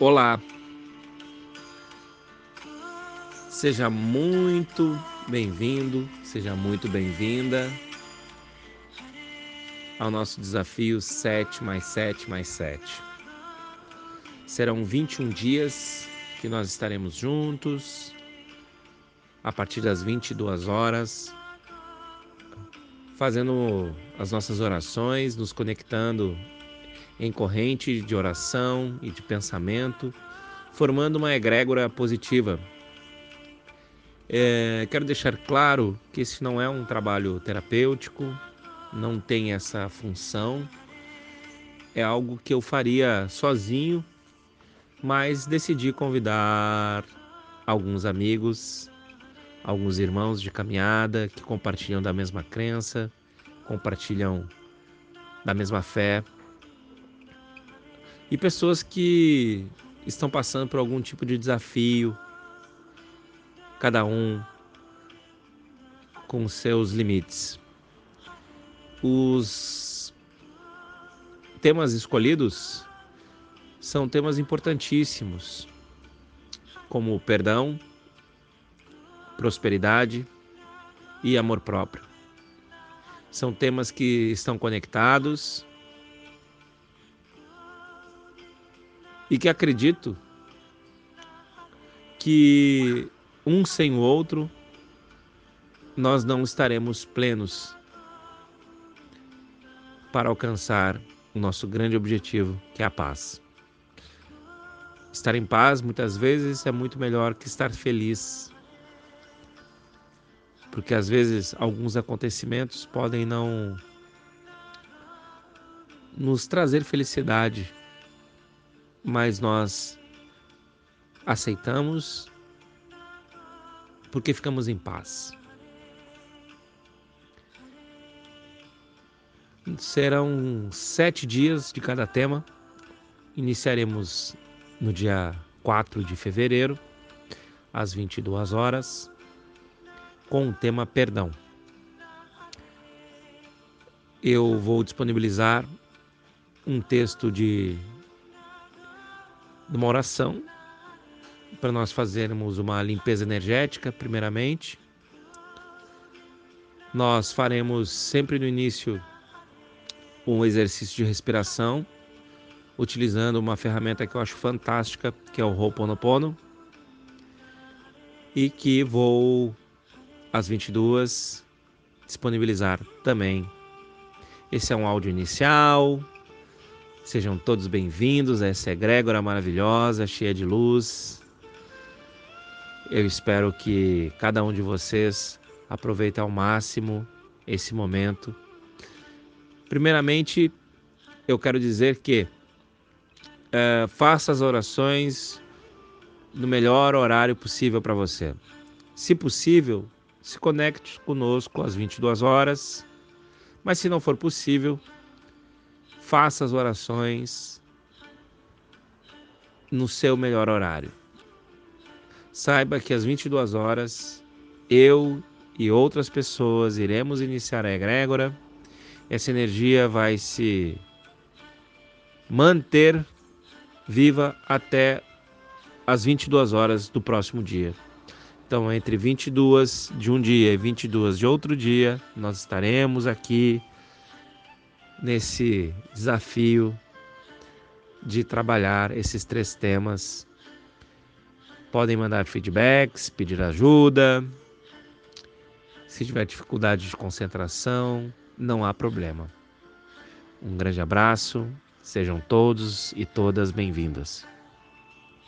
Olá, seja muito bem-vindo, seja muito bem-vinda ao nosso desafio 7 mais 7 mais 7. Serão 21 dias que nós estaremos juntos a partir das 22 horas, fazendo as nossas orações, nos conectando em corrente de oração e de pensamento, formando uma egrégora positiva. É, quero deixar claro que esse não é um trabalho terapêutico, não tem essa função, é algo que eu faria sozinho, mas decidi convidar alguns amigos, alguns irmãos de caminhada que compartilham da mesma crença, compartilham da mesma fé e pessoas que estão passando por algum tipo de desafio, cada um com seus limites. Os temas escolhidos são temas importantíssimos, como perdão, prosperidade e amor próprio. São temas que estão conectados e que acredito que um sem o outro nós não estaremos plenos para alcançar o nosso grande objetivo, que é a paz. Estar em paz muitas vezes é muito melhor que estar feliz. Porque às vezes alguns acontecimentos podem não nos trazer felicidade, mas nós aceitamos porque ficamos em paz. Serão sete dias de cada tema. Iniciaremos no dia 4 de fevereiro, às 22 horas, com o tema perdão. Eu vou disponibilizar um texto de uma oração para nós fazermos uma limpeza energética, primeiramente. Nós faremos sempre no início um exercício de respiração, utilizando uma ferramenta que eu acho fantástica, que é o Ho'oponopono, e que vou às 22 disponibilizar também. Esse é um áudio inicial, Sejam todos bem-vindos a essa egrégora maravilhosa, cheia de luz. Eu espero que cada um de vocês aproveite ao máximo esse momento. Primeiramente, eu quero dizer que é, faça as orações no melhor horário possível para você. Se possível, se conecte conosco às 22 horas, mas se não for possível, faça as orações no seu melhor horário. Saiba que às 22 horas eu e outras pessoas iremos iniciar a egrégora. Essa energia vai se manter viva até às 22 horas do próximo dia. Então, entre 22 de um dia e 22 de outro dia, nós estaremos aqui nesse desafio de trabalhar esses três temas. Podem mandar feedbacks, pedir ajuda. Se tiver dificuldade de concentração, não há problema. Um grande abraço, sejam todos e todas bem-vindas.